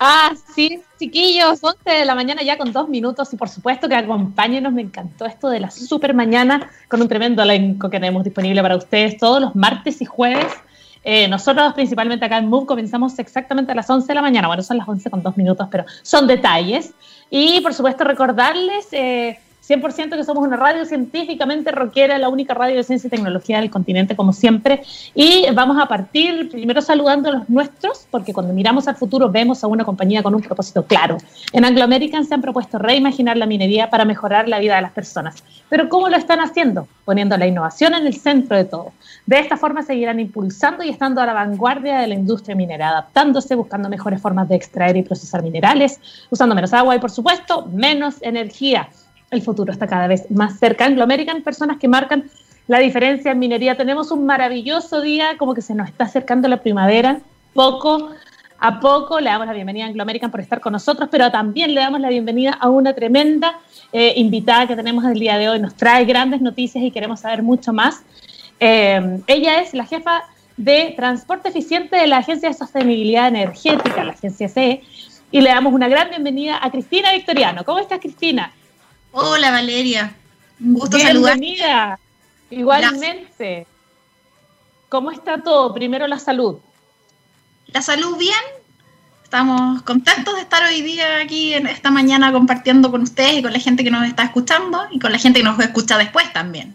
Ah, sí, chiquillos, 11 de la mañana ya con dos minutos y por supuesto que acompáñenos, me encantó esto de la super mañana con un tremendo elenco que tenemos disponible para ustedes todos los martes y jueves. Eh, nosotros principalmente acá en Moon comenzamos exactamente a las 11 de la mañana, bueno, son las 11 con dos minutos, pero son detalles. Y por supuesto recordarles... Eh, 100% que somos una radio científicamente rockera, la única radio de ciencia y tecnología del continente, como siempre. Y vamos a partir primero saludando a los nuestros, porque cuando miramos al futuro vemos a una compañía con un propósito claro. En Anglo American se han propuesto reimaginar la minería para mejorar la vida de las personas. Pero ¿cómo lo están haciendo? Poniendo la innovación en el centro de todo. De esta forma seguirán impulsando y estando a la vanguardia de la industria minera, adaptándose, buscando mejores formas de extraer y procesar minerales, usando menos agua y, por supuesto, menos energía el futuro está cada vez más cerca. Anglo American, personas que marcan la diferencia en minería. Tenemos un maravilloso día, como que se nos está acercando la primavera, poco a poco. Le damos la bienvenida a Anglo American por estar con nosotros, pero también le damos la bienvenida a una tremenda eh, invitada que tenemos el día de hoy. Nos trae grandes noticias y queremos saber mucho más. Eh, ella es la jefa de transporte eficiente de la Agencia de Sostenibilidad Energética, la agencia CE, y le damos una gran bienvenida a Cristina Victoriano. ¿Cómo estás, Cristina? Hola Valeria, un gusto Bienvenida. Igualmente. ¿Cómo está todo? Primero la salud. La salud bien. Estamos contentos de estar hoy día aquí en esta mañana compartiendo con ustedes y con la gente que nos está escuchando y con la gente que nos escucha después también.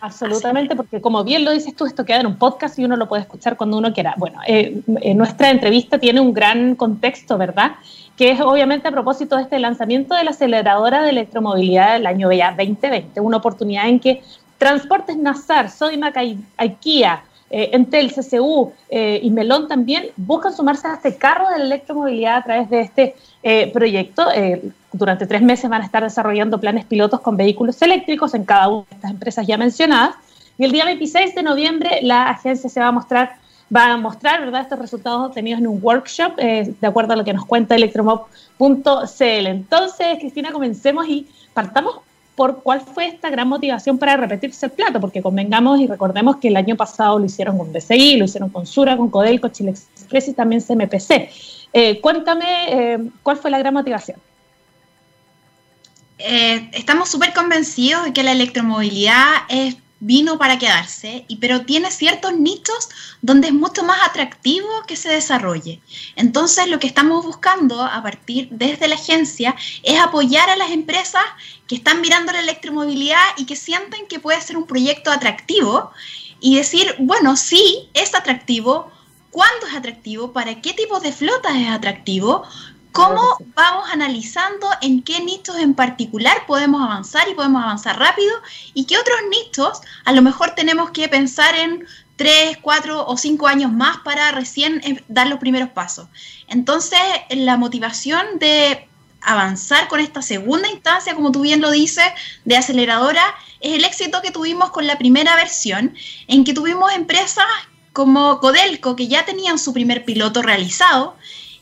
Absolutamente, porque como bien lo dices tú, esto queda en un podcast y uno lo puede escuchar cuando uno quiera. Bueno, eh, eh, nuestra entrevista tiene un gran contexto, ¿verdad? Que es obviamente a propósito de este lanzamiento de la aceleradora de electromovilidad del año 2020, una oportunidad en que Transportes Nazar, Sodimac, IKEA, eh, Entel, CCU y Melón también buscan sumarse a este carro de la electromovilidad a través de este proyecto durante tres meses van a estar desarrollando planes pilotos con vehículos eléctricos en cada una de estas empresas ya mencionadas. Y el día 26 de noviembre la agencia se va a mostrar, va a mostrar ¿verdad? estos resultados obtenidos en un workshop, eh, de acuerdo a lo que nos cuenta electromob.cl. Entonces, Cristina, comencemos y partamos por cuál fue esta gran motivación para repetirse el plato, porque convengamos y recordemos que el año pasado lo hicieron con BCI, lo hicieron con Sura, con Codelco, Chile Express y también CMPC. Eh, cuéntame eh, cuál fue la gran motivación. Eh, estamos súper convencidos de que la electromovilidad es, vino para quedarse, pero tiene ciertos nichos donde es mucho más atractivo que se desarrolle. Entonces, lo que estamos buscando a partir desde la agencia es apoyar a las empresas que están mirando la electromovilidad y que sienten que puede ser un proyecto atractivo y decir, bueno, sí, es atractivo, ¿Cuándo es atractivo? ¿Para qué tipo de flotas es atractivo? Cómo vamos analizando en qué nichos en particular podemos avanzar y podemos avanzar rápido y qué otros nichos a lo mejor tenemos que pensar en tres, cuatro o cinco años más para recién eh, dar los primeros pasos. Entonces, la motivación de avanzar con esta segunda instancia, como tú bien lo dices, de aceleradora, es el éxito que tuvimos con la primera versión, en que tuvimos empresas como Codelco, que ya tenían su primer piloto realizado,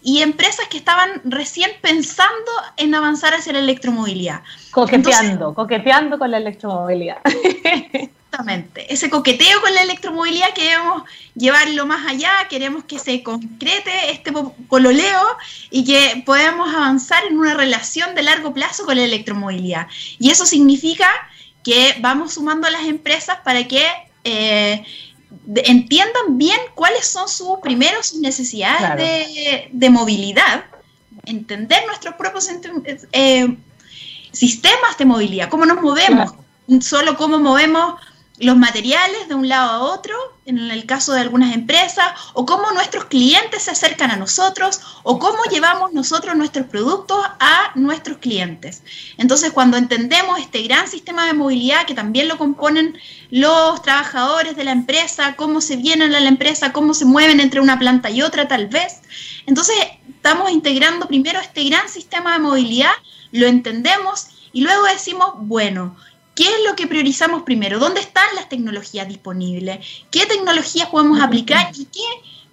y empresas que estaban recién pensando en avanzar hacia la electromovilidad. Coqueteando, coqueteando con la electromovilidad. Exactamente, ese coqueteo con la electromovilidad queremos llevarlo más allá, queremos que se concrete este cololeo y que podamos avanzar en una relación de largo plazo con la electromovilidad. Y eso significa que vamos sumando a las empresas para que eh, entiendan bien cuáles son sus primeros necesidades de, movilidad, entender nuestros propios eh, sistemas de movilidad, cómo nos movemos, solo cómo movemos los materiales de un lado a otro, en el caso de algunas empresas, o cómo nuestros clientes se acercan a nosotros, o cómo llevamos nosotros nuestros productos a nuestros clientes. Entonces, cuando entendemos este gran sistema de movilidad que también lo componen los trabajadores de la empresa, cómo se vienen a la empresa, cómo se mueven entre una planta y otra tal vez, entonces estamos integrando primero este gran sistema de movilidad, lo entendemos y luego decimos, bueno, ¿Qué es lo que priorizamos primero? ¿Dónde están las tecnologías disponibles? ¿Qué tecnologías podemos aplicar y qué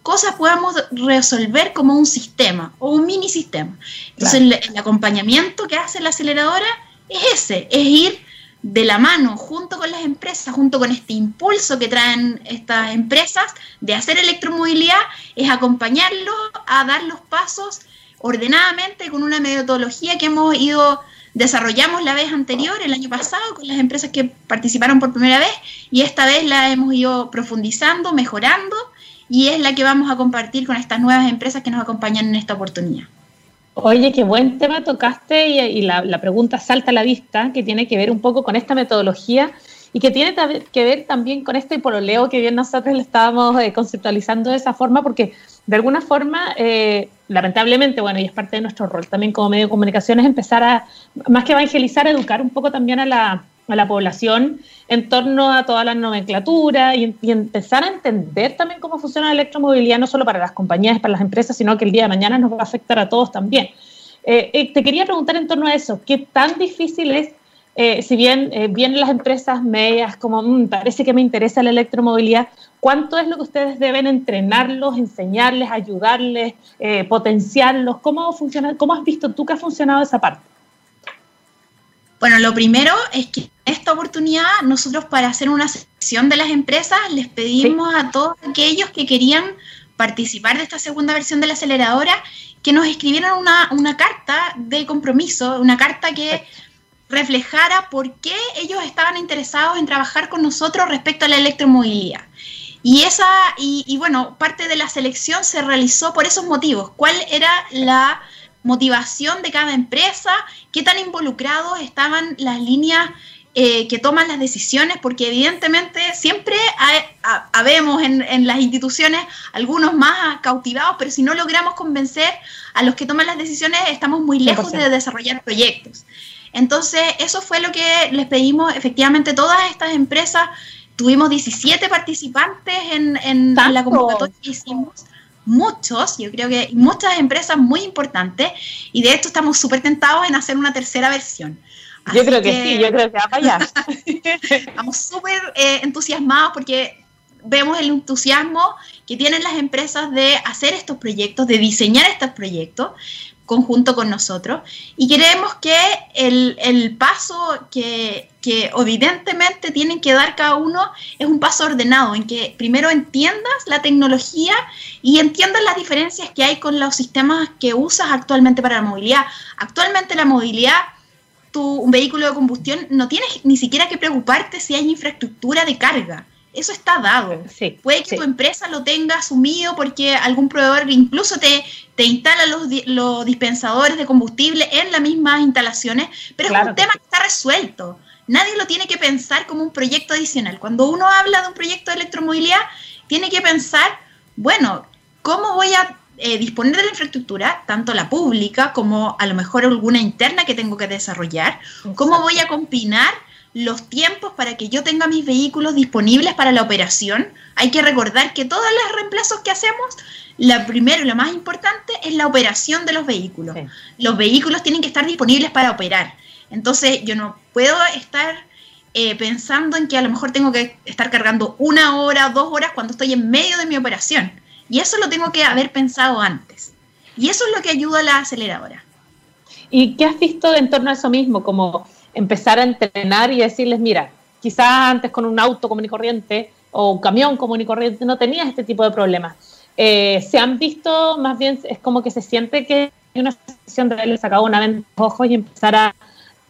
cosas podemos resolver como un sistema o un mini sistema? Entonces, el, acompañamiento que hace la aceleradora es ese, es ir de la mano junto con las empresas, junto con este impulso que traen estas empresas de hacer electromovilidad, es acompañarlos a dar los pasos ordenadamente con una metodología que hemos ido desarrollamos la vez anterior, el año pasado, con las empresas que participaron por primera vez y esta vez la hemos ido profundizando, mejorando y es la que vamos a compartir con estas nuevas empresas que nos acompañan en esta oportunidad. Oye, qué buen tema tocaste y, la, la, pregunta salta a la vista, que tiene que ver un poco con esta metodología y que tiene que ver también con este pololeo que bien nosotros le estábamos eh, conceptualizando de esa forma, porque de alguna forma, eh, lamentablemente, bueno, y es parte de nuestro rol también como medio de comunicación, es empezar a, más que evangelizar, educar un poco también a la, a la población en torno a toda la nomenclatura y, empezar a entender también cómo funciona la electromovilidad, no solo para las compañías, para las empresas, sino que el día de mañana nos va a afectar a todos también. Eh, te quería preguntar en torno a eso, ¿qué tan difícil es eh, si bien eh, vienen las empresas medias como, mm, parece que me interesa la electromovilidad, ¿cuánto es lo que ustedes deben entrenarlos, enseñarles, ayudarles, eh, potenciarlos? ¿Cómo, funciona, ¿Cómo has visto tú que ha funcionado esa parte? Bueno, lo primero es que en esta oportunidad nosotros para hacer una sección de las empresas les pedimos a todos aquellos que querían participar de esta segunda versión de la aceleradora que nos escribieran una, una carta de compromiso, una carta que reflejara por qué ellos estaban interesados en trabajar con nosotros respecto a la electromovilidad. Y esa, y, bueno, parte de la selección se realizó por esos motivos. ¿Cuál era la motivación de cada empresa? ¿Qué tan involucrados estaban las líneas eh, que toman las decisiones? Porque evidentemente siempre habemos en, en, las instituciones algunos más cautivados, pero si no logramos convencer a los que toman las decisiones, estamos muy lejos de desarrollar proyectos. Entonces, eso fue lo que les pedimos. Efectivamente, todas estas empresas, tuvimos 17 participantes en, la convocatoria que hicimos. Muchos, yo creo que muchas empresas muy importantes, y de esto estamos súper tentados en hacer una tercera versión. yo creo que, sí, yo creo que va para allá. estamos súper eh, entusiasmados porque vemos el entusiasmo que tienen las empresas de hacer estos proyectos, de diseñar estos proyectos, conjunto con nosotros y queremos que el, paso que, que, evidentemente tienen que dar cada uno es un paso ordenado, en que primero entiendas la tecnología y entiendas las diferencias que hay con los sistemas que usas actualmente para la movilidad. Actualmente la movilidad, tu, un vehículo de combustión no tienes ni siquiera que preocuparte si hay infraestructura de carga. Eso está dado. Puede que tu empresa lo tenga asumido porque algún proveedor incluso te, te instala los, los dispensadores de combustible en las mismas instalaciones, pero es un tema que está resuelto. Nadie lo tiene que pensar como un proyecto adicional. Cuando uno habla de un proyecto de electromovilidad, tiene que pensar, bueno, ¿cómo voy a eh, disponer de la infraestructura, tanto la pública como a lo mejor alguna interna que tengo que desarrollar? ¿Cómo voy a combinar los tiempos para que yo tenga mis vehículos disponibles para la operación. Hay que recordar que todos los reemplazos que hacemos, la primero y lo más importante es la operación de los vehículos. Los vehículos tienen que estar disponibles para operar. Entonces yo no puedo estar eh, pensando en que a lo mejor tengo que estar cargando una hora, dos horas cuando estoy en medio de mi operación. Y eso lo tengo que haber pensado antes. Y eso es lo que ayuda a la aceleradora. ¿Y qué has visto en torno a eso mismo? Como empezar a entrenar y decirles, mira, quizás antes con un auto común y corriente o un camión común y corriente no tenías este tipo de problemas. Eh, se han visto, más bien es como que se siente que hay una sensación de haberle sacado una venta ojos y empezar a,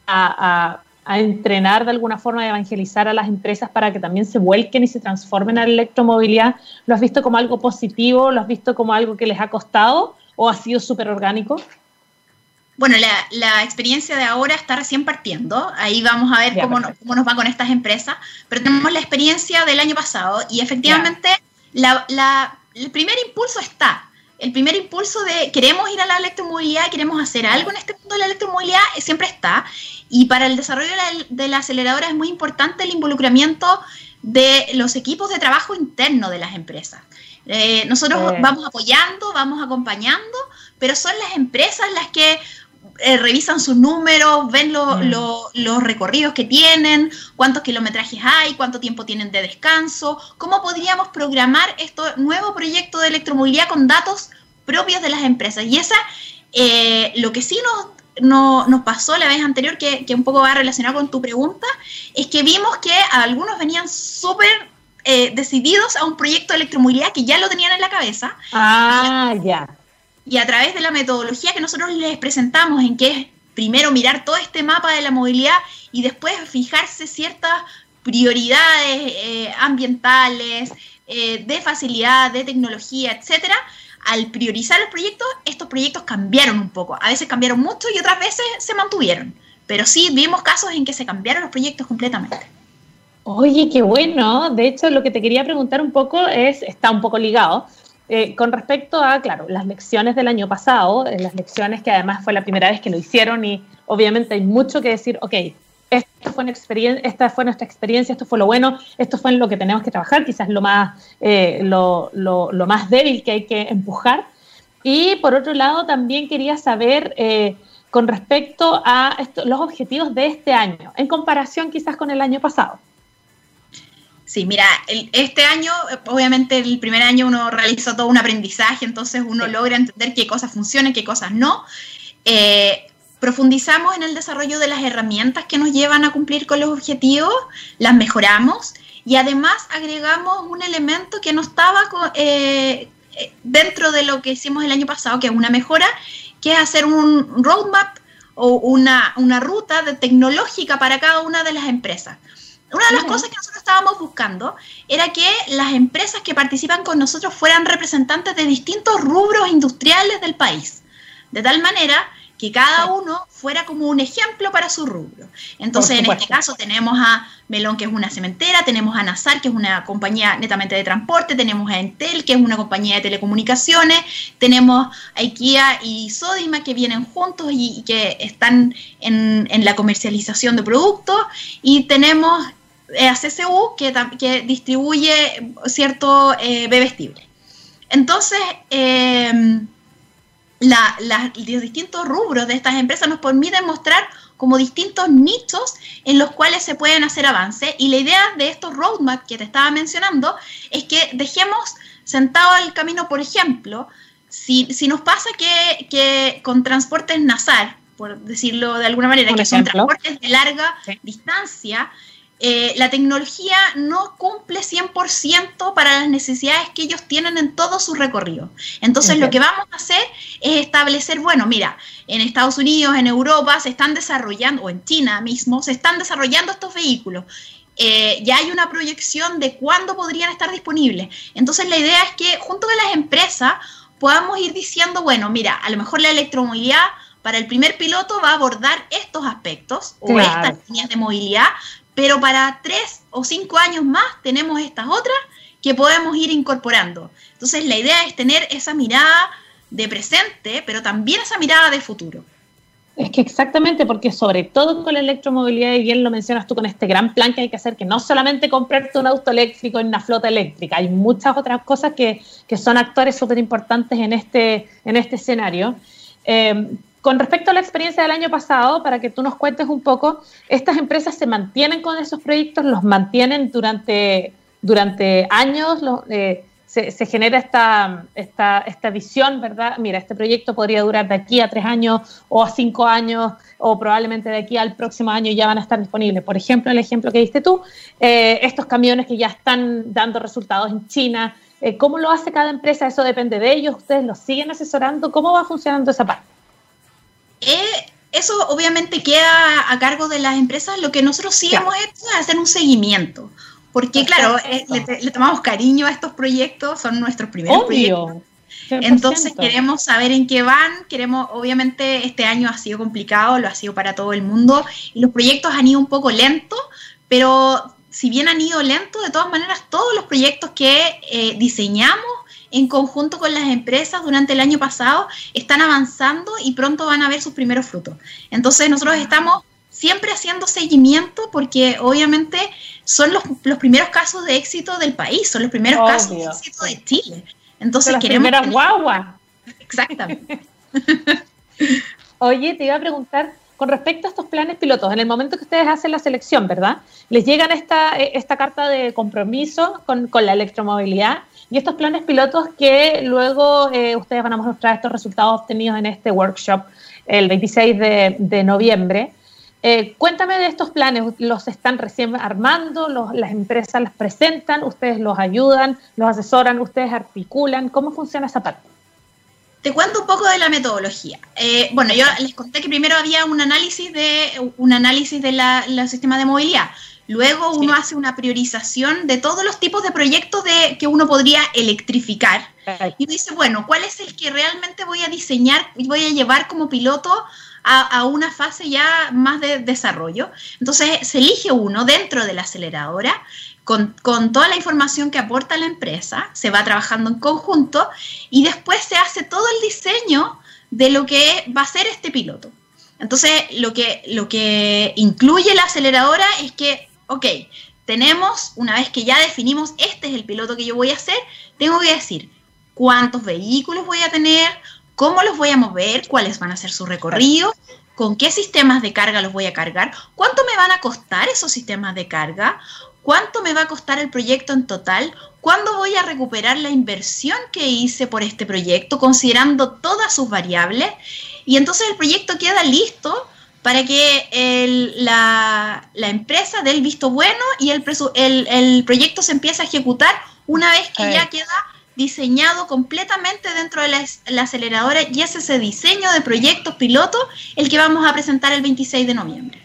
a, a, entrenar de alguna forma, a evangelizar a las empresas para que también se vuelquen y se transformen a la electromovilidad. ¿Lo has visto como algo positivo? ¿Lo has visto como algo que les ha costado o ha sido súper orgánico? Bueno, la, experiencia de ahora está recién partiendo. Ahí vamos a ver cómo, cómo, nos va con estas empresas. Pero tenemos la experiencia del año pasado y efectivamente el primer impulso está. El primer impulso de queremos ir a la electromovilidad, queremos hacer algo en este mundo de la electromovilidad, siempre está. Y para el desarrollo de la, aceleradora es muy importante el involucramiento de los equipos de trabajo interno de las empresas. Eh, nosotros vamos apoyando, vamos acompañando, pero son las empresas las que eh, revisan sus números, ven mm. los recorridos que tienen, cuántos kilometrajes hay, cuánto tiempo tienen de descanso, cómo podríamos programar este nuevo proyecto de electromovilidad con datos propios de las empresas. Y esa, eh, lo que sí nos, nos pasó la vez anterior, que, un poco va relacionado con tu pregunta, es que vimos que algunos venían súper eh, decididos a un proyecto de electromovilidad que ya lo tenían en la cabeza. Ah, ya y a través de la metodología que nosotros les presentamos, en que es primero mirar todo este mapa de la movilidad y después fijarse ciertas prioridades eh, ambientales, eh, de facilidad, de tecnología, etcétera, al priorizar los proyectos, estos proyectos cambiaron un poco. A veces cambiaron mucho y otras veces se mantuvieron. Pero sí vimos casos en que se cambiaron los proyectos completamente. Oye, qué bueno. De hecho, lo que te quería preguntar un poco es, está un poco ligado, eh, con respecto a, claro, las lecciones del año pasado, eh, las lecciones que además fue la primera vez que lo hicieron y obviamente hay mucho que decir, ok, esta fue nuestra experiencia, esto fue lo bueno, esto fue en lo que tenemos que trabajar, quizás lo más, eh, lo, lo, más débil que hay que empujar. Y por otro lado, también quería saber con respecto a los objetivos de este año, en comparación quizás con el año pasado. Sí, mira, este año, obviamente el primer año uno realizó todo un aprendizaje, entonces uno logra entender qué cosas funcionan, qué cosas no. Eh, profundizamos en el desarrollo de las herramientas que nos llevan a cumplir con los objetivos, las mejoramos y además agregamos un elemento que no estaba eh, dentro de lo que hicimos el año pasado, que es una mejora, que es hacer un roadmap o una, una ruta de tecnológica para cada una de las empresas. Una de las cosas que nosotros estábamos buscando era que las empresas que participan con nosotros fueran representantes de distintos rubros industriales del país, de tal manera que cada uno fuera como un ejemplo para su rubro. Entonces, en este caso tenemos a Melón, que es una cementera, tenemos a Nazar, que es una compañía netamente de transporte, tenemos a Entel, que es una compañía de telecomunicaciones, tenemos a IKEA y Sodima, que vienen juntos y, que están en, en, la comercialización de productos, y tenemos eh, a CCU que, que distribuye cierto eh, bebestible. Entonces, em, los distintos rubros de estas empresas nos permiten mostrar como distintos nichos en los cuales se pueden hacer avances. Y la idea de estos roadmaps que te estaba mencionando es que dejemos sentado el camino, por ejemplo, si, nos pasa que, con transportes Nazar, por decirlo de alguna manera, que son transportes de larga distancia, eh, la tecnología no cumple 100% para las necesidades que ellos tienen en todo su recorrido. Entonces, lo que vamos a hacer es establecer, bueno, mira, en Estados Unidos, en Europa, se están desarrollando, o en China mismo, se están desarrollando estos vehículos. Eh, ya hay una proyección de cuándo podrían estar disponibles. Entonces, la idea es que junto con las empresas podamos ir diciendo, bueno, mira, a lo mejor la electromovilidad para el primer piloto va a abordar estos aspectos o estas líneas de movilidad, pero para tres o cinco años más tenemos estas otras que podemos ir incorporando. Entonces la idea es tener esa mirada de presente, pero también esa mirada de futuro. Es que exactamente, porque sobre todo con la electromovilidad, y bien lo mencionas tú con este gran plan que hay que hacer, que no solamente comprarte un auto eléctrico en una flota eléctrica, hay muchas otras cosas que, que son actores súper importantes en este, en este escenario. Eh, con respecto a la experiencia del año pasado, para que tú nos cuentes un poco, estas empresas se mantienen con esos proyectos, los mantienen durante, durante años, eh, se, genera esta, esta, esta, visión, ¿verdad? Mira, este proyecto podría durar de aquí a tres años o a cinco años o probablemente de aquí al próximo año ya van a estar disponibles. Por ejemplo, el ejemplo que diste tú, eh, estos camiones que ya están dando resultados en China, eh, ¿cómo lo hace cada empresa? Eso depende de ellos, ustedes los siguen asesorando, ¿cómo va funcionando esa parte? Eh, eso obviamente queda a cargo de las empresas. Lo que nosotros sí hemos hecho es hacer un seguimiento. Porque, claro, eh, le, tomamos cariño a estos proyectos, son nuestros primeros proyectos. Entonces queremos saber en qué van, queremos, obviamente este año ha sido complicado, lo ha sido para todo el mundo, y los proyectos han ido un poco lentos, pero si bien han ido lentos, de todas maneras todos los proyectos que eh, diseñamos en conjunto con las empresas durante el año pasado están avanzando y pronto van a ver sus primeros frutos. Entonces nosotros estamos siempre haciendo seguimiento porque obviamente son los, primeros casos de éxito del país, son los primeros casos de éxito de Chile. Entonces queremos... guagua. Exactamente. Oye, te iba a preguntar, con respecto a estos planes pilotos, en el momento que ustedes hacen la selección, ¿verdad? Les llegan esta, esta carta de compromiso con, con la electromovilidad y estos planes pilotos que luego eh, ustedes van a mostrar estos resultados obtenidos en este workshop el 26 de, noviembre. Eh, cuéntame de estos planes, ¿los están recién armando? ¿Las empresas los presentan? ¿Ustedes los ayudan? ¿Los asesoran? ¿Ustedes articulan? ¿Cómo funciona esa parte? Te cuento un poco de la metodología. Eh, bueno, yo les conté que primero había un análisis de un análisis de la, sistema de movilidad. Luego uno hace una priorización de todos los tipos de proyectos de, que uno podría electrificar. Y dice, bueno, ¿cuál es el que realmente voy a diseñar y voy a llevar como piloto a, una fase ya más de desarrollo? Entonces se elige uno dentro de la aceleradora con, toda la información que aporta la empresa, se va trabajando en conjunto y después se hace todo el diseño de lo que va a ser este piloto. Entonces, lo que, lo que incluye la aceleradora es que, ok, tenemos, una vez que ya definimos este es el piloto que yo voy a hacer, tengo que decir cuántos vehículos voy a tener, cómo los voy a mover, cuáles van a ser su recorrido, con qué sistemas de carga los voy a cargar, cuánto me van a costar esos sistemas de carga, ¿Cuánto me va a costar el proyecto en total? ¿Cuándo voy a recuperar la inversión que hice por este proyecto, considerando todas sus variables? Y entonces el proyecto queda listo para que la, empresa dé el visto bueno y el, el, proyecto se empiece a ejecutar una vez que ya queda diseñado completamente dentro de la, la, aceleradora y es ese diseño de proyectos piloto el que vamos a presentar el 26 de noviembre.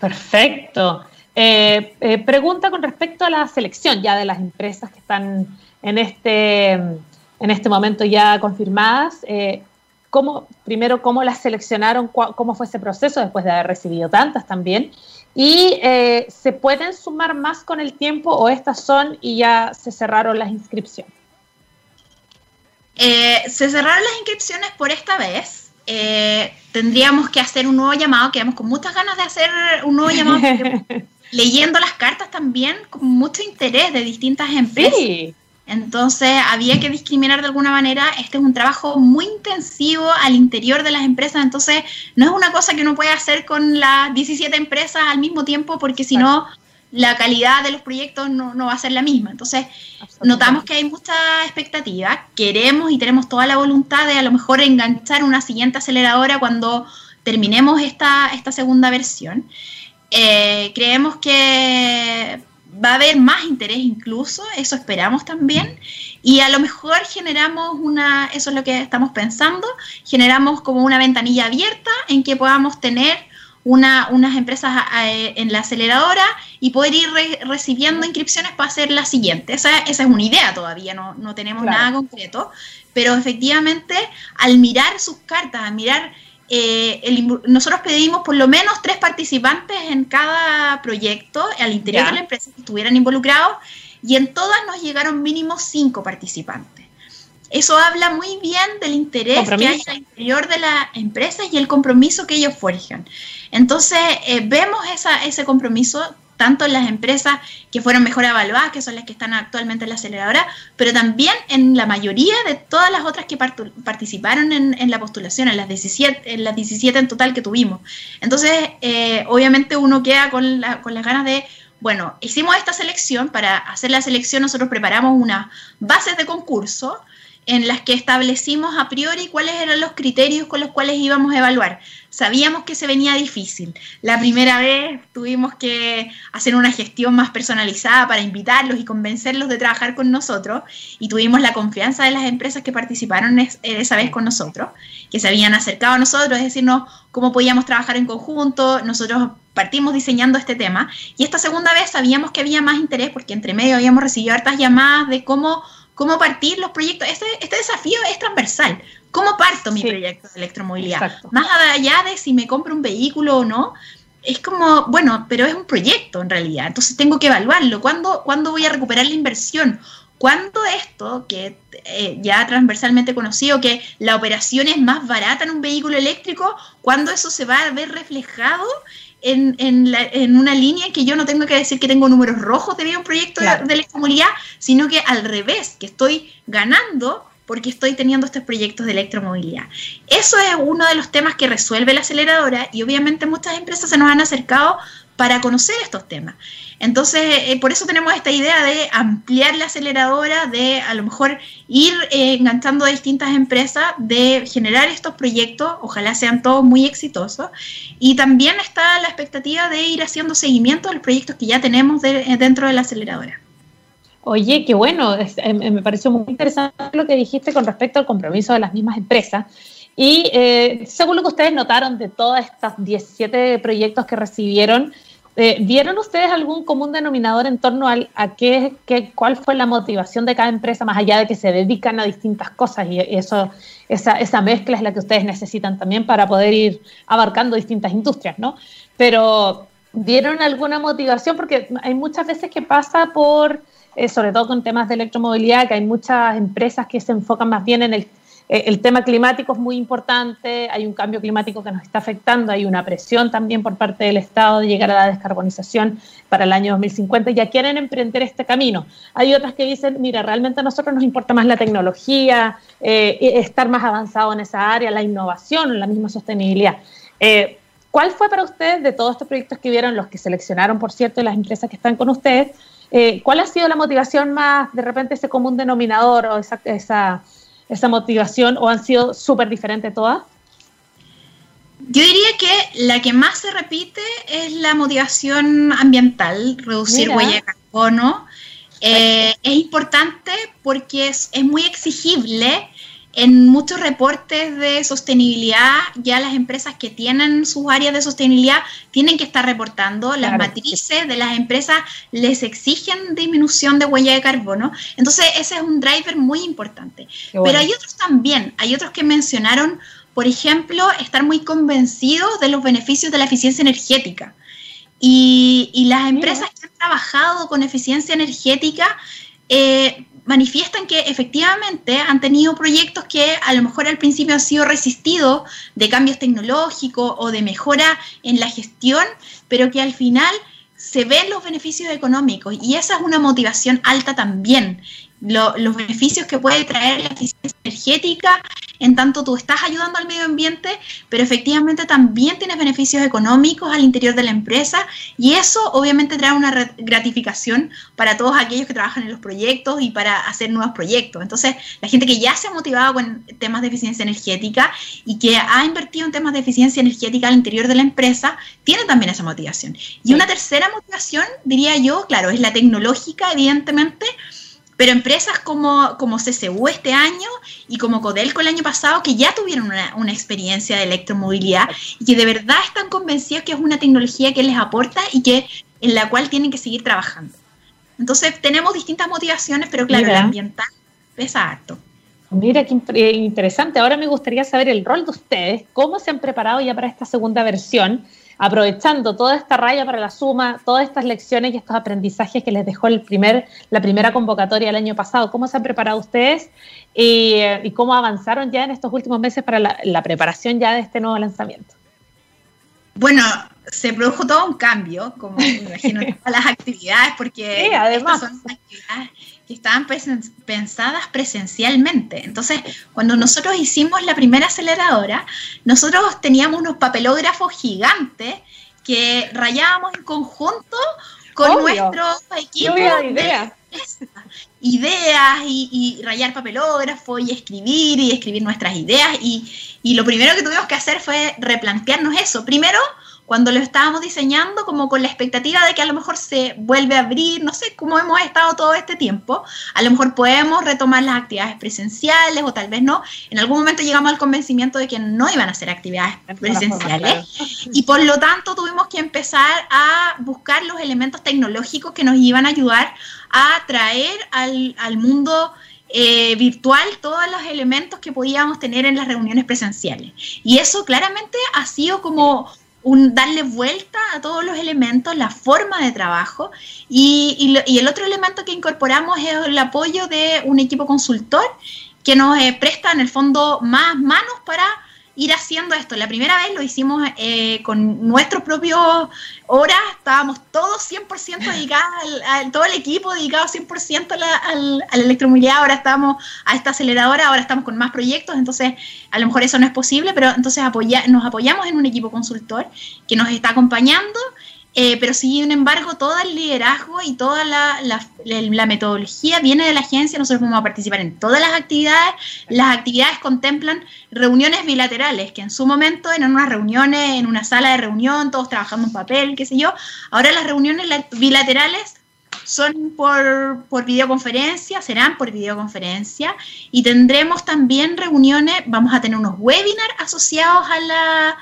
Perfecto. Eh, eh, pregunta con respecto a la selección ya de las empresas que están en este, en este momento ya confirmadas. Eh, ¿cómo, primero, ¿cómo las seleccionaron? ¿Cómo fue ese proceso después de haber recibido tantas también? ¿Y eh, se pueden sumar más con el tiempo o estas son y ya se cerraron las inscripciones? se cerraron las inscripciones por esta vez. tendríamos que hacer un nuevo llamado, quedamos con muchas ganas de hacer un nuevo llamado. leyendo las cartas también con mucho interés de distintas empresas. Entonces había que discriminar de alguna manera. Este es un trabajo muy intensivo al interior de las empresas. Entonces no es una cosa que uno puede hacer con las 17 empresas al mismo tiempo porque si no la calidad de los proyectos no, no, va a ser la misma. Entonces notamos que hay mucha expectativa. Queremos y tenemos toda la voluntad de a lo mejor enganchar una siguiente aceleradora cuando terminemos esta, esta segunda versión. Eh, creemos que va a haber más interés incluso, eso esperamos también, y a lo mejor generamos una, eso es lo que estamos pensando, generamos como una ventanilla abierta en que podamos tener una, unas empresas eh, en la aceleradora y poder ir recibiendo inscripciones para hacer la siguiente. Esa, esa es una idea todavía, no, no tenemos nada concreto, pero efectivamente al mirar sus cartas, al mirar eh, nosotros pedimos por lo menos tres participantes en cada proyecto al interior de la empresa que estuvieran involucrados y en todas nos llegaron mínimo cinco participantes. Eso habla muy bien del interés que hay al interior de la empresa y el compromiso que ellos forjan. Entonces, eh, vemos esa, ese compromiso tanto en las empresas que fueron mejor evaluadas, que son las que están actualmente en la aceleradora, pero también en la mayoría de todas las otras que participaron en, la postulación, en las, 17, en las 17 en total que tuvimos. Entonces, eh, obviamente uno queda con, con las ganas de bueno, hicimos esta selección, para hacer la selección nosotros preparamos unas bases de concurso en las que establecimos a priori cuáles eran los criterios con los cuales íbamos a evaluar. Sabíamos que se venía difícil. La primera vez tuvimos que hacer una gestión más personalizada para invitarlos y convencerlos de trabajar con nosotros y tuvimos la confianza de las empresas que participaron esa vez con nosotros, que se habían acercado a nosotros, es decirnos cómo podíamos trabajar en conjunto. Nosotros partimos diseñando este tema y esta segunda vez sabíamos que había más interés porque entre medio habíamos recibido hartas llamadas de cómo cómo partir los proyectos. Este, este desafío es transversal. ¿Cómo parto mi proyecto de electromovilidad? Más allá de si me compro un vehículo o no, es como, bueno, pero es un proyecto en realidad, entonces tengo que evaluarlo. ¿Cuándo, ¿cuándo voy a recuperar la inversión? ¿Cuándo esto, que eh, ya transversalmente conocido, que la operación es más barata en un vehículo eléctrico, cuándo eso se va a ver reflejado en, en, una línea que yo no tengo que decir que tengo números rojos de un proyecto de, de electromovilidad, sino que al revés, que estoy ganando porque estoy teniendo estos proyectos de electromovilidad. Eso es uno de los temas que resuelve la aceleradora y obviamente muchas empresas se nos han acercado para conocer estos temas. Entonces, eh, por eso tenemos esta idea de ampliar la aceleradora, de a lo mejor ir eh, enganchando a distintas empresas, de generar estos proyectos, ojalá sean todos muy exitosos. Y también está la expectativa de ir haciendo seguimiento de los proyectos que ya tenemos eh, dentro de la aceleradora. Oye, qué bueno, eh, me pareció muy interesante lo que dijiste con respecto al compromiso de las mismas empresas. Y según lo que ustedes notaron de todos estos 17 proyectos que recibieron, eh, ¿Vieron ustedes algún común denominador en torno a qué, qué, cuál fue la motivación de cada empresa, más allá de que se dedican a distintas cosas y eso, esa, mezcla es la que ustedes necesitan también para poder ir abarcando distintas industrias, ¿no? Pero ¿vieron alguna motivación? Porque hay muchas veces que pasa por, eh, sobre todo con temas de electromovilidad, que hay muchas empresas que se enfocan más bien en el el tema climático es muy importante, hay un cambio climático que nos está afectando, hay una presión también por parte del Estado de llegar a la descarbonización para el año 2050 y ya quieren emprender este camino. Hay otras que dicen, mira, realmente a nosotros nos importa más la tecnología, eh, estar más avanzado en esa área, la innovación, la misma sostenibilidad. Eh, ¿Cuál fue para ustedes, de todos estos proyectos que vieron, los que seleccionaron, por cierto, y las empresas que están con ustedes, cuál ha sido la motivación más, de repente, ese común denominador o esa esa motivación o han sido súper diferentes todas? Yo diría que la que más se repite es la motivación ambiental, reducir huella de carbono. Eh, es importante porque es, es muy exigible en muchos reportes de sostenibilidad, ya las empresas que tienen sus áreas de sostenibilidad tienen que estar reportando. Las matrices de las empresas les exigen disminución de huella de carbono. Entonces, ese es un driver muy importante. Pero hay otros también, hay otros que mencionaron, por ejemplo, estar muy convencidos de los beneficios de la eficiencia energética. Y, las empresas que han trabajado con eficiencia energética eh, manifiestan que efectivamente han tenido proyectos que a lo mejor al principio han sido resistidos de cambios tecnológicos o de mejora en la gestión, pero que al final se ven los beneficios económicos y esa es una motivación alta también. Los beneficios que puede traer la energética, en tanto tú estás ayudando al medio ambiente, pero efectivamente también tienes beneficios económicos al interior de la empresa y eso obviamente trae una gratificación para todos aquellos que trabajan en los proyectos y para hacer nuevos proyectos. Entonces, la gente que ya se ha motivado con temas de eficiencia energética y que ha invertido en temas de eficiencia energética al interior de la empresa, tiene también esa motivación. Y una tercera motivación, diría yo, claro, es la tecnológica, evidentemente, pero empresas como, como CCU este año y como Codelco el año pasado, que ya tuvieron una, una, experiencia de electromovilidad y que de verdad están convencidos que es una tecnología que les aporta y que en la cual tienen que seguir trabajando. Entonces tenemos distintas motivaciones, pero claro, la ambiental pesa harto. Mira, qué eh, interesante. Ahora me gustaría saber el rol de ustedes, cómo se han preparado ya para esta segunda versión aprovechando toda esta raya para la suma, todas estas lecciones y estos aprendizajes que les dejó el primer, la primera convocatoria el año pasado. ¿Cómo se han preparado ustedes y, cómo avanzaron ya en estos últimos meses para la, preparación ya de este nuevo lanzamiento? Bueno, se produjo todo un cambio, como me imagino, todas las actividades, porque además. son actividades que estaban pensadas presencialmente. Entonces, cuando nosotros hicimos la primera aceleradora, nosotros teníamos unos papelógrafos gigantes que rayábamos en conjunto con nuestro equipo. Ideas. ideas y, y, rayar papelógrafo y escribir y escribir nuestras ideas. Y, y lo primero que tuvimos que hacer fue replantearnos eso. Primero, cuando lo estábamos diseñando como con la expectativa de que a lo mejor se vuelve a abrir, no sé, cómo hemos estado todo este tiempo, a lo mejor podemos retomar las actividades presenciales o tal vez no. En algún momento llegamos al convencimiento de que no iban a ser actividades presenciales y por lo tanto tuvimos que empezar a buscar los elementos tecnológicos que nos iban a ayudar a traer al, al mundo eh, virtual todos los elementos que podíamos tener en las reuniones presenciales. Y eso claramente ha sido como un, darle vuelta a todos los elementos, la forma de trabajo y, el otro elemento que incorporamos es el apoyo de un equipo consultor que nos eh, presta en el fondo más manos para ir haciendo esto. La primera vez lo hicimos eh, con nuestros propios horas, estábamos todos 100% dedicados, al, todo el equipo dedicado 100% a la, al, a la electromovilidad, ahora estamos a esta aceleradora, ahora estamos con más proyectos, entonces a lo mejor eso no es posible, pero entonces apoya, nos apoyamos en un equipo consultor que nos está acompañando eh, pero sin embargo todo el liderazgo y toda la, metodología viene de la agencia, nosotros vamos a participar en todas las actividades, las actividades contemplan reuniones bilaterales, que en su momento eran unas reuniones en una sala de reunión, todos trabajando en papel, qué sé yo, ahora las reuniones bilaterales son por videoconferencia, serán por videoconferencia. Y tendremos también reuniones, vamos a tener unos webinars asociados a la,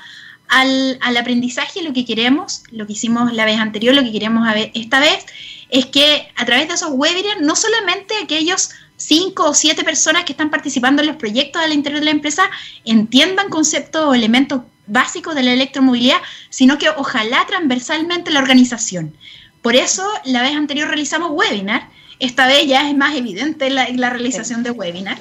al, al, aprendizaje, lo que queremos, lo que hicimos la vez anterior, lo que queremos esta vez, es que a través de esos webinars, no solamente aquellos cinco o siete personas que están participando en los proyectos del interior de la empresa entiendan conceptos o elementos básicos de la electromovilidad, sino que ojalá transversalmente la organización. Por eso, la vez anterior realizamos webinar, esta vez ya es más evidente la, la realización de webinar.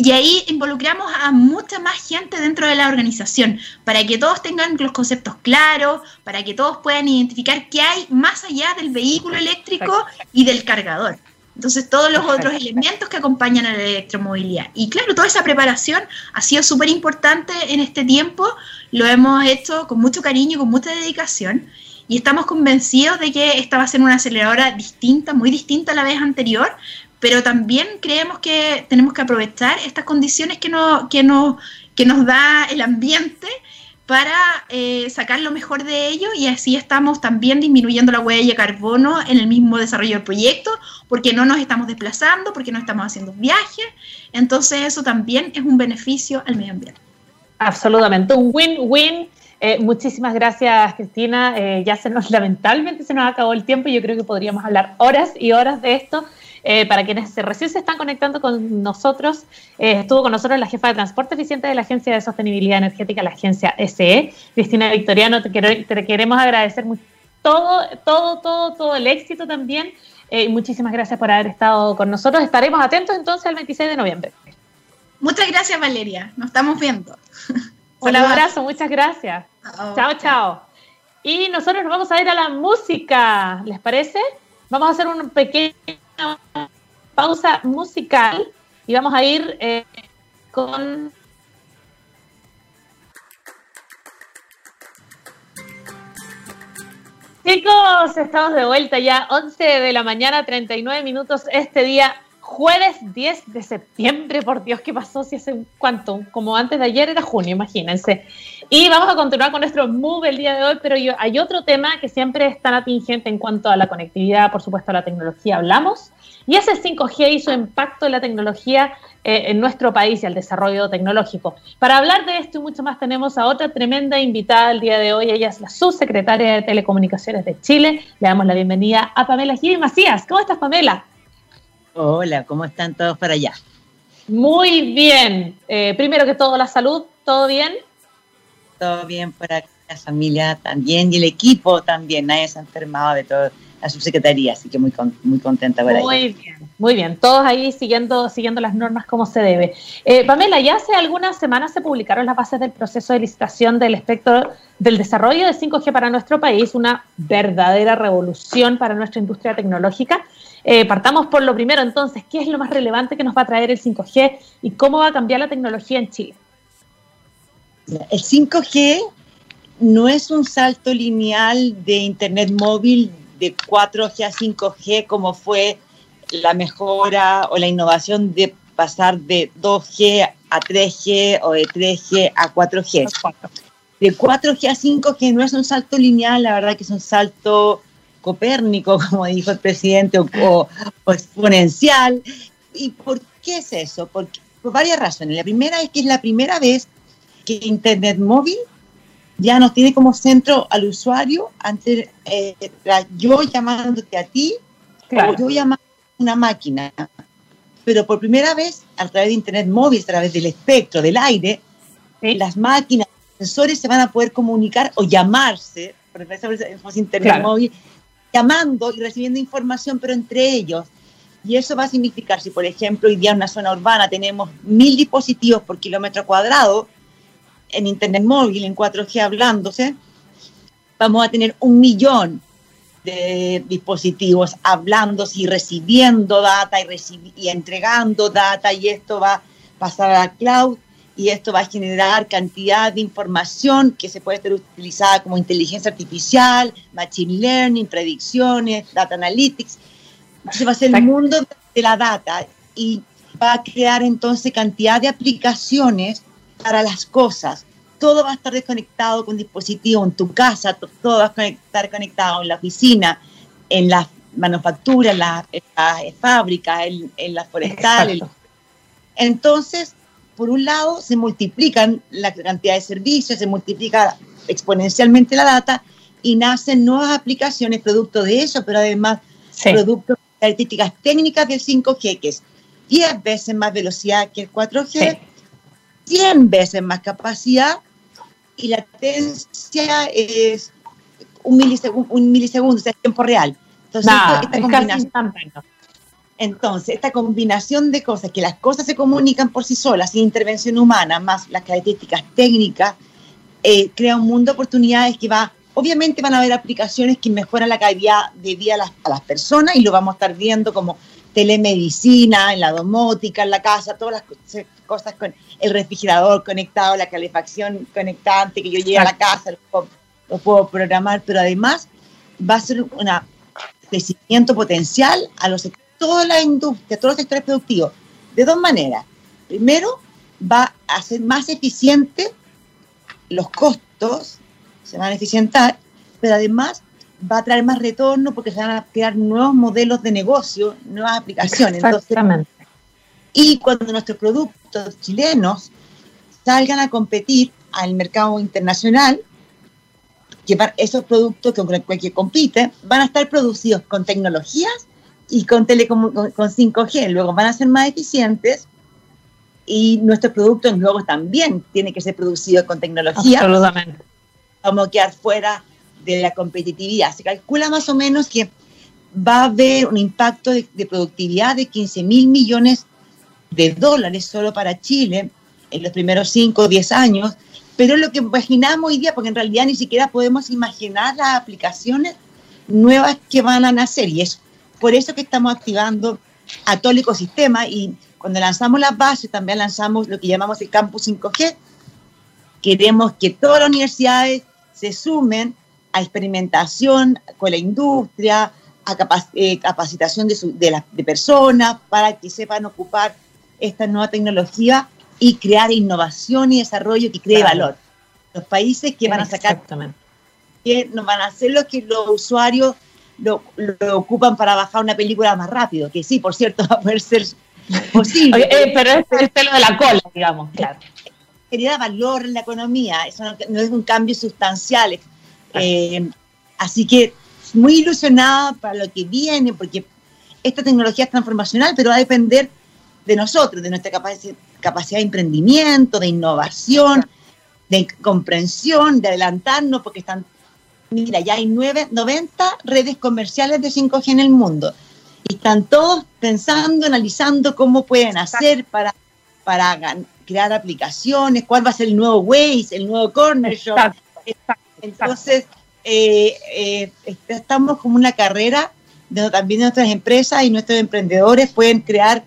Y ahí involucramos a mucha más gente dentro de la organización, para que todos tengan los conceptos claros, para que todos puedan identificar qué hay más allá del vehículo eléctrico y del cargador. Entonces, todos los otros elementos que acompañan a la electromovilidad. Y claro, toda esa preparación ha sido súper importante en este tiempo, lo hemos hecho con mucho cariño, con mucha dedicación y estamos convencidos de que esta va a ser una aceleradora distinta, muy distinta a la vez anterior, pero también creemos que tenemos que aprovechar estas condiciones que, no, que, no, que nos da el ambiente para eh, sacar lo mejor de ello y así estamos también disminuyendo la huella de carbono en el mismo desarrollo del proyecto, porque no nos estamos desplazando, porque no estamos haciendo viajes, entonces eso también es un beneficio al medio ambiente. Absolutamente, un win-win eh, muchísimas gracias, Cristina. Eh, ya se nos, lamentablemente, se nos acabó el tiempo y yo creo que podríamos hablar horas y horas de esto. Eh, para quienes recién se están conectando con nosotros, estuvo con nosotros la jefa de transporte eficiente de la Agencia de Sostenibilidad Energética, la agencia SE, Cristina Victoriano. Te, te queremos agradecer todo, todo, todo, todo el éxito también. muchísimas gracias por haber estado con nosotros. Estaremos atentos entonces al 26 de noviembre. Muchas gracias, Valeria. Nos estamos viendo. Un abrazo, muchas gracias. Chao, chao. Y nosotros nos vamos a ir a la música, ¿les parece? Vamos a hacer una pequeña pausa musical y vamos a ir eh, con... Chicos, estamos de vuelta ya, 11 de la mañana, 39 minutos este día Jueves 10 de septiembre, por Dios, ¿qué pasó? Si hace cuánto, como antes de ayer era junio, imagínense. Y vamos a continuar con nuestro Move el día de hoy, pero hay otro tema que siempre es tan atingente en cuanto a la conectividad, por supuesto, a la tecnología hablamos, y es el 5G y su impacto en la tecnología eh, en nuestro país y el desarrollo tecnológico. Para hablar de esto y mucho más tenemos a otra tremenda invitada el día de hoy, ella es la subsecretaria de Telecomunicaciones de Chile. Le damos la bienvenida a Pamela Gil Macías. ¿Cómo estás, Pamela? Hola, ¿cómo están todos para allá? Muy bien. Eh, primero que todo, la salud, ¿todo bien? Todo bien por acá, la familia también y el equipo también. Nadie se ha enfermado de toda la subsecretaría, así que muy, muy contenta por ahí. Muy bien, muy bien. Todos ahí siguiendo, siguiendo las normas como se debe. Eh, Pamela, ya hace algunas semanas se publicaron las bases del proceso de licitación del espectro del desarrollo de 5G para nuestro país, una verdadera revolución para nuestra industria tecnológica. Eh, partamos por lo primero, entonces, ¿qué es lo más relevante que nos va a traer el 5G y cómo va a cambiar la tecnología en Chile? El 5G no es un salto lineal de Internet móvil de 4G a 5G como fue la mejora o la innovación de pasar de 2G a 3G o de 3G a 4G. De 4G a 5G no es un salto lineal, la verdad que es un salto Copérnico, como dijo el presidente, o, exponencial. ¿Y por qué es eso? por varias razones. La primera es que es la primera vez que Internet móvil ya nos tiene como centro al usuario, ante eh, yo llamándote a ti o yo llamando a una máquina. Pero por primera vez, a través de Internet móvil, a través del espectro, del aire, las máquinas, los sensores se van a poder comunicar o llamarse, por ejemplo, Internet móvil, llamando y recibiendo información, pero entre ellos. Y eso va a significar, si por ejemplo hoy día en una zona urbana tenemos mil dispositivos por kilómetro cuadrado, en Internet móvil, en 4G hablándose, vamos a tener un millón de dispositivos hablándose y recibiendo data y, y entregando data y esto va a pasar a la cloud y esto va a generar cantidad de información que se puede ser utilizada como inteligencia artificial, machine learning, predicciones, data analytics. Entonces va a ser el mundo de la data y va a crear entonces cantidad de aplicaciones para las cosas. Todo va a estar desconectado con dispositivos en tu casa, todo va a estar conectado en la oficina, en la manufacturas, en las fábricas, en, las forestales. Entonces, por un lado, se multiplican la cantidad de servicios, se multiplica exponencialmente la data y nacen nuevas aplicaciones producto de eso, pero además producto de características técnicas del 5G, que es 10 veces más velocidad que el 4G, 100 veces más capacidad y la latencia es un milisegundo, un milisegundo o sea, tiempo real. Entonces, esta combinación, entonces, esta combinación de cosas, que las cosas se comunican por sí solas, sin intervención humana, más las características técnicas, eh, crea un mundo de oportunidades que va, obviamente van a haber aplicaciones que mejoran la calidad de vida a las, a las personas y lo vamos a estar viendo como telemedicina, en la domótica, en la casa, todas las cosas con el refrigerador conectado, la calefacción conectante, que yo llegue a la casa, lo, puedo programar, pero además va a ser un crecimiento potencial a los toda la industria, todos los sectores productivos, de dos maneras. Primero, va a hacer más eficiente los costos, se van a eficientar, pero además va a traer más retorno porque se van a crear nuevos modelos de negocio, nuevas aplicaciones. Exactamente. y cuando nuestros productos chilenos salgan a competir al mercado internacional, que esos productos con los que compiten van a estar producidos con tecnologías y con, telecom con 5G, luego van a ser más eficientes y nuestros productos luego también tienen que ser producidos con tecnología. Absolutamente. Vamos a quedar fuera de la competitividad. Se calcula más o menos que va a haber un impacto de, productividad de 15 mil millones de dólares solo para Chile en los primeros 5 o 10 años, pero lo que imaginamos hoy día, porque en realidad ni siquiera podemos imaginar las aplicaciones nuevas que van a nacer y es por eso que estamos activando a todo el ecosistema y cuando lanzamos las bases también lanzamos lo que llamamos el campus 5G. Queremos que todas las universidades se sumen a experimentación con la industria, a eh, capacitación de, de, personas para que sepan ocupar esta nueva tecnología y crear innovación y desarrollo que cree valor. Los países que van a sacar, que nos van a hacer lo que los usuarios lo, ocupan para bajar una película más rápido, que sí, por cierto, va a poder ser posible. Eh, pero es el pelo de la cola, digamos, claro. Quería valor en la economía, eso no, es un cambio sustancial. Eh, así que muy ilusionada para lo que viene, porque esta tecnología es transformacional, pero va a depender de nosotros, de nuestra capacidad, capacidad de emprendimiento, de innovación, de comprensión, de adelantarnos, porque están Mira, ya hay 90 redes comerciales de 5G en el mundo. Y están todos pensando, analizando cómo pueden hacer para, para crear aplicaciones, cuál va a ser el nuevo Waze, el nuevo Corner Shop. Entonces, eh, eh, estamos como una carrera donde también nuestras empresas y nuestros emprendedores pueden crear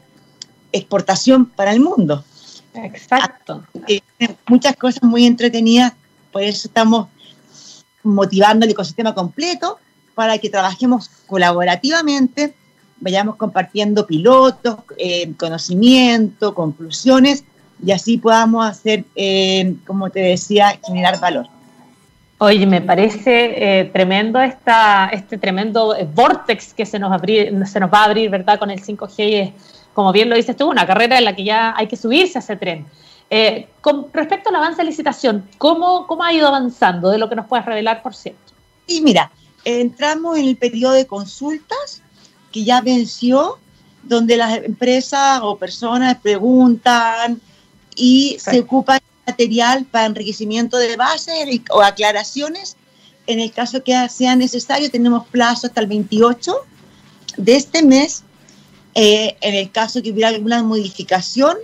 exportación para el mundo. Exacto. muchas cosas muy entretenidas, por eso estamos motivando el ecosistema completo para que trabajemos colaborativamente, vayamos compartiendo pilotos, eh, conocimiento, conclusiones y así podamos hacer, eh, como te decía, generar valor. Oye, me parece eh, tremendo esta, este tremendo vortex que se nos, se nos va a abrir, ¿verdad? Con el 5G, como bien lo dices tú, una carrera en la que ya hay que subirse a ese tren. Eh, con respecto al avance de licitación, ¿cómo, ¿cómo ha ido avanzando? De lo que nos puedes revelar, por cierto. Sí, mira, entramos en el periodo de consultas que ya venció, donde las empresas o personas preguntan y se ocupan material para enriquecimiento de bases o aclaraciones. En el caso que sea necesario, tenemos plazo hasta el 28 de este mes. Eh, en el caso que hubiera alguna modificación,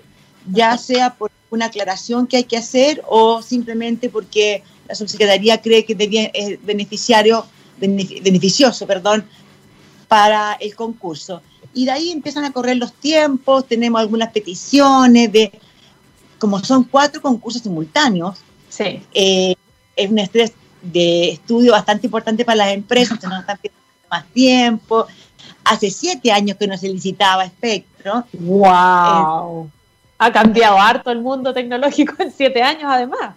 ya sea por una aclaración que hay que hacer o simplemente porque la subsecretaría cree que es beneficiario, beneficioso perdón, para el concurso. Y de ahí empiezan a correr los tiempos, tenemos algunas peticiones de, como son cuatro concursos simultáneos, sí. Eh, es un estrés de estudio bastante importante para las empresas, entonces nos están pidiendo más tiempo. Hace siete años que no se licitaba espectro. ¡Wow! Ha cambiado harto el mundo tecnológico en siete años, además.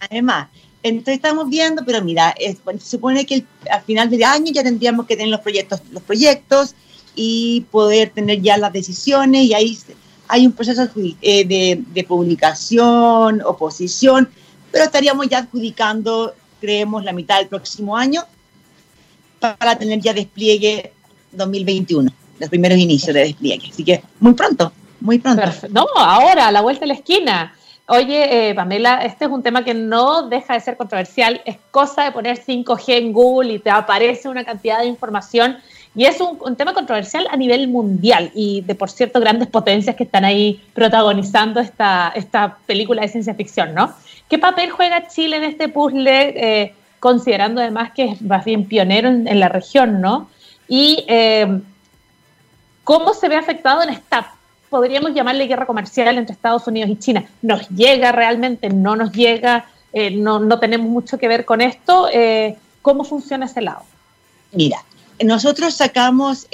Además, Entonces estamos viendo, pero mira, se supone que al final del año ya tendríamos que tener los proyectos, los proyectos y poder tener ya las decisiones y ahí hay un proceso eh, de, de, publicación, oposición, pero estaríamos ya adjudicando, creemos, la mitad del próximo año para tener ya despliegue 2021, los primeros inicios de despliegue. Así que muy pronto, muy pronto. No, ahora, a la vuelta de la esquina. Oye, eh, Pamela, este es un tema que no deja de ser controversial. Es cosa de poner 5G en Google y te aparece una cantidad de información. Y es un, tema controversial a nivel mundial y de, por cierto, grandes potencias que están ahí protagonizando esta, esta película de ciencia ficción, ¿no? ¿Qué papel juega Chile en este puzzle, eh, considerando además que es más bien pionero en, la región, ¿no? Y eh, cómo se ve afectado en esta podríamos llamarle guerra comercial entre Estados Unidos y China. ¿Nos llega realmente? ¿No nos llega? Eh, no, no, tenemos mucho que ver con esto. Eh, ¿Cómo funciona ese lado? Mira, nosotros sacamos,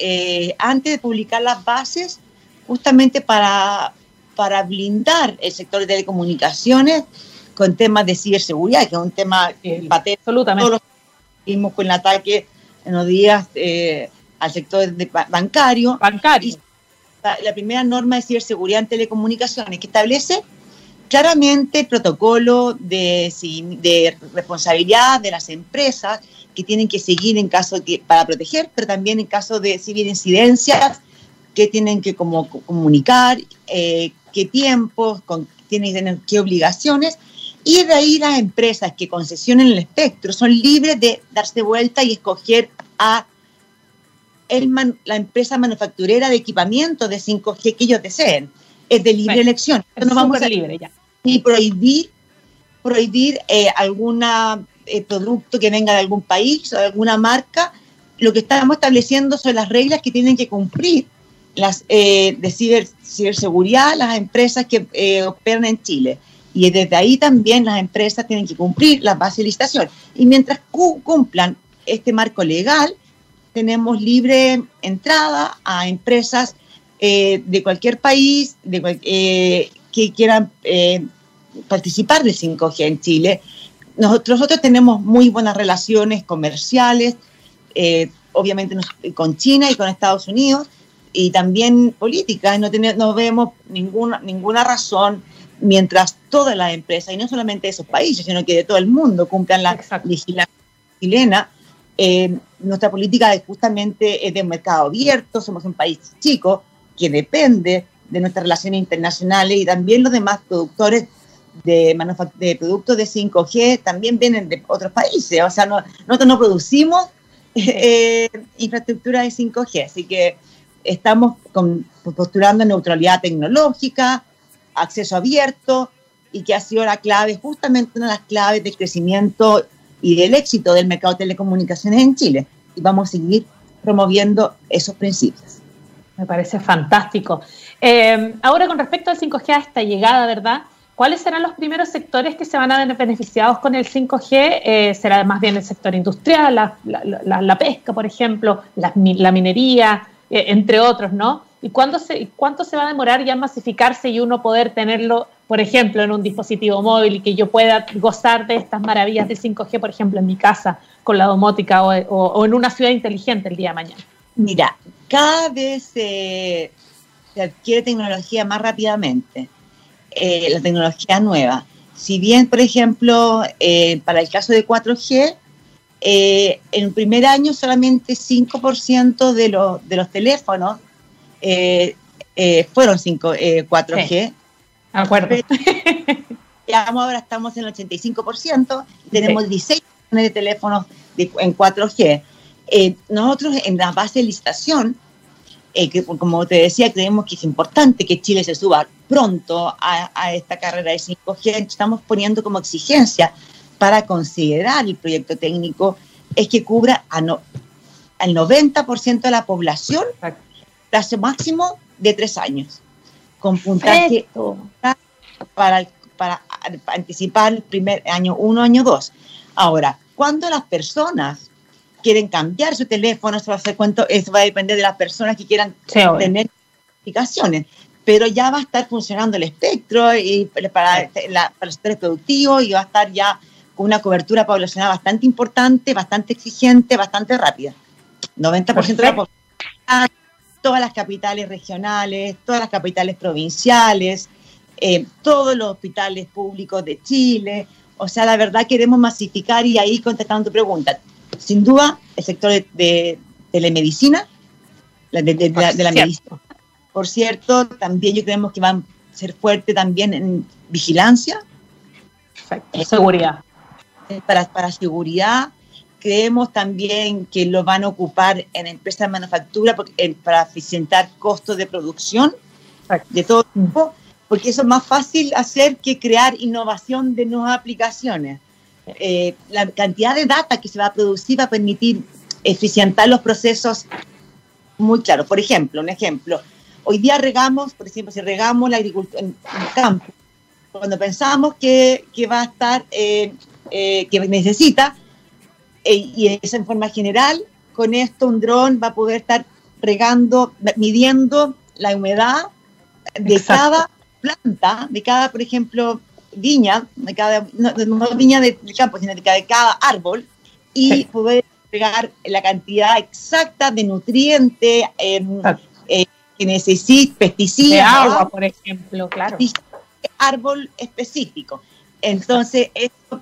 antes de publicar las bases, justamente para, para blindar el sector de telecomunicaciones con temas de ciberseguridad, que es un tema patente. Absolutamente. Todos vimos con el ataque en los días al sector bancario. Bancario la primera norma de ciberseguridad en telecomunicaciones que establece claramente el protocolo de, de, responsabilidad de las empresas que tienen que seguir en caso de que, para proteger, pero también en caso de incidencias que tienen que como, comunicar, eh, qué tiempos, con, tienen qué obligaciones, y de ahí las empresas que concesionen el espectro son libres de darse vuelta y escoger a la empresa manufacturera de equipamiento de 5G que ellos deseen. Es de libre elección. no vamos a libre ya. Ni prohibir, prohibir eh, algún eh, producto que venga de algún país o de alguna marca. Lo que estamos estableciendo son las reglas que tienen que cumplir las eh, de ciber, ciberseguridad las empresas que operan en Chile. Y desde ahí también las empresas tienen que cumplir las bases de licitación. Y mientras cumplan este marco legal, tenemos libre entrada a empresas eh, de cualquier país de, eh, que quieran eh, participar del 5G en Chile. Nosotros, tenemos muy buenas relaciones comerciales, obviamente con China y con Estados Unidos, y también políticas. No, no vemos ninguna, ninguna razón mientras todas las empresas, y no solamente de esos países, sino que de todo el mundo, cumplan la legislación chilena, eh, nuestra política es justamente es de mercado abierto, somos un país chico que depende de nuestras relaciones internacionales y también los demás productores de, de productos de 5G también vienen de otros países. O sea, nosotros no producimos eh, infraestructura de 5G, así que estamos postulando neutralidad tecnológica, acceso abierto y que ha sido la clave, justamente una de las claves del crecimiento y del éxito del mercado de telecomunicaciones en Chile. Y vamos a seguir promoviendo esos principios. Me parece fantástico. Eh, ahora, con respecto al 5G a esta llegada, ¿verdad? ¿Cuáles serán los primeros sectores que se van a ver beneficiados con el 5G? Eh, ¿Será más bien el sector industrial, la, pesca, por ejemplo, la, minería, eh, entre otros, ¿no? ¿Y cuándo se, cuánto se va a demorar ya masificarse y uno poder tenerlo por ejemplo, en un dispositivo móvil y que yo pueda gozar de estas maravillas de 5G, por ejemplo, en mi casa con la domótica o, en una ciudad inteligente el día de mañana? Mira, cada vez se adquiere tecnología más rápidamente, eh, la tecnología nueva. Si bien, por ejemplo, eh, para el caso de 4G, eh, en el primer año solamente 5% de, los, de los teléfonos fueron 5, 4G. Acuerdo. ahora estamos en el 85%, tenemos 16 millones de teléfonos en 4G. Eh, nosotros en la base de licitación, eh, que como te decía, creemos que es importante que Chile se suba pronto a, esta carrera de 5G, estamos poniendo como exigencia para considerar el proyecto técnico es que cubra a no, al 90% de la población plazo máximo de tres años con puntaje para, para anticipar el primer año uno, año dos. Ahora, cuando las personas quieren cambiar su teléfono, eso va a, ser cuánto, eso va a depender de las personas que quieran tener aplicaciones. Pero ya va a estar funcionando el espectro y para, la, para el sector productivo y va a estar ya con una cobertura poblacional bastante importante, bastante exigente, bastante rápida. 90% de la población, todas las capitales regionales, todas las capitales provinciales, eh, todos los hospitales públicos de Chile. O sea, la verdad queremos masificar y ahí contestando tu pregunta. Sin duda, el sector de, de telemedicina, de, la medicina. Por cierto, también yo creemos que van a ser fuertes también en vigilancia. Seguridad. Para, para seguridad, creemos también que lo van a ocupar en empresas de manufactura para eficientar costos de producción de todo tipo, porque eso es más fácil hacer que crear innovación de nuevas aplicaciones. Eh, la cantidad de data que se va a producir va a permitir eficientar los procesos muy claros. Por ejemplo, un ejemplo, hoy día regamos, por ejemplo, si regamos la agricultura en el campo, cuando pensamos que, que va a estar, eh, eh, que necesita, eh, y eso en forma general, con esto un dron va a poder estar regando, midiendo la humedad de cada planta, de cada, por ejemplo, viña, de cada, no, viña del campo, sino de cada, árbol, y poder pegar la cantidad exacta de nutrientes em, eh, que necesita, pesticidas. De agua, por ejemplo, claro. Árbol específico. Entonces,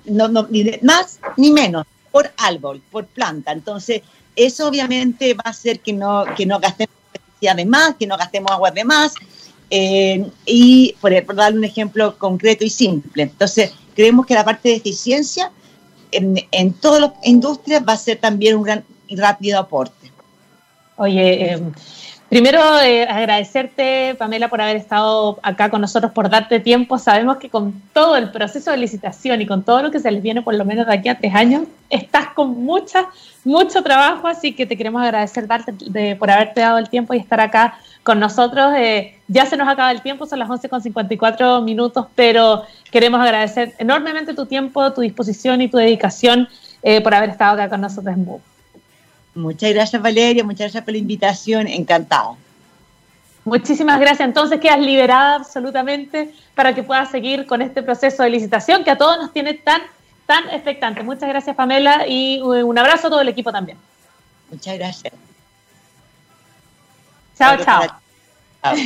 no, no, ni más ni menos, por árbol, por planta. Entonces, eso obviamente va a hacer que no, que no gastemos pesticidas de más, que no gastemos agua de más. Eh, y por, por darle un ejemplo concreto y simple. Entonces, creemos que la parte de eficiencia en, todas las industrias va a ser también un gran rápido aporte. Oye, eh, primero eh, agradecerte, Pamela, por haber estado acá con nosotros, por darte tiempo. Sabemos que con todo el proceso de licitación y con todo lo que se les viene por lo menos de aquí a tres años, estás con mucha, mucho trabajo, así que te queremos agradecer darte, de, por haberte dado el tiempo y estar acá con nosotros. Eh, ya se nos acaba el tiempo, son las 11 con 54 minutos, pero queremos agradecer enormemente tu tiempo, tu disposición y tu dedicación eh, por haber estado acá con nosotros en MOVE. Muchas gracias Valeria, muchas gracias por la invitación, encantado. Muchísimas gracias. Entonces quedas liberada absolutamente para que puedas seguir con este proceso de licitación que a todos nos tiene tan, tan expectante. Muchas gracias Pamela y un abrazo a todo el equipo también. Muchas gracias. Chao, chao.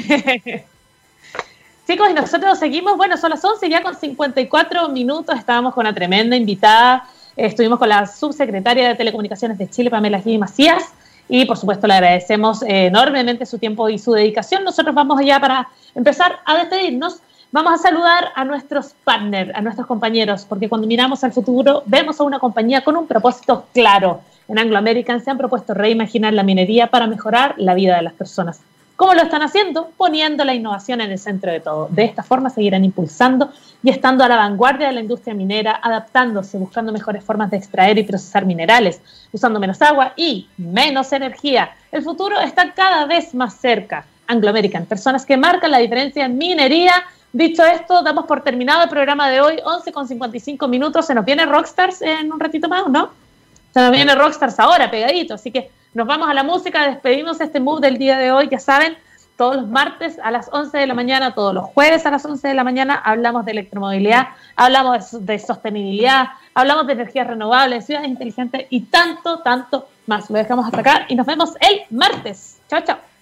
Chicos, y nosotros seguimos, bueno, son las 11 ya con 54 minutos, estábamos con una tremenda invitada, estuvimos con la subsecretaria de Telecomunicaciones de Chile, Pamela G. Macías, y por supuesto le agradecemos enormemente su tiempo y su dedicación. Nosotros vamos ya para empezar a despedirnos, vamos a saludar a nuestros partners, a nuestros compañeros, porque cuando miramos al futuro vemos a una compañía con un propósito claro, en Anglo American se han propuesto reimaginar la minería para mejorar la vida de las personas. ¿Cómo lo están haciendo? Poniendo la innovación en el centro de todo. De esta forma seguirán impulsando y estando a la vanguardia de la industria minera, adaptándose, buscando mejores formas de extraer y procesar minerales, usando menos agua y menos energía. El futuro está cada vez más cerca. Anglo American, personas que marcan la diferencia en minería. Dicho esto, damos por terminado el programa de hoy, 11 con 55 minutos. Se nos viene Rockstars en un ratito más, ¿no? Se nos viene Rockstars ahora, pegadito. Así que nos vamos a la música, despedimos este move del día de hoy. Ya saben, todos los martes a las 11 de la mañana, todos los jueves a las 11 de la mañana, hablamos de electromovilidad, hablamos de, sostenibilidad, hablamos de energías renovables, ciudades inteligentes y tanto, tanto más. Lo dejamos hasta acá y nos vemos el martes. Chao, chao.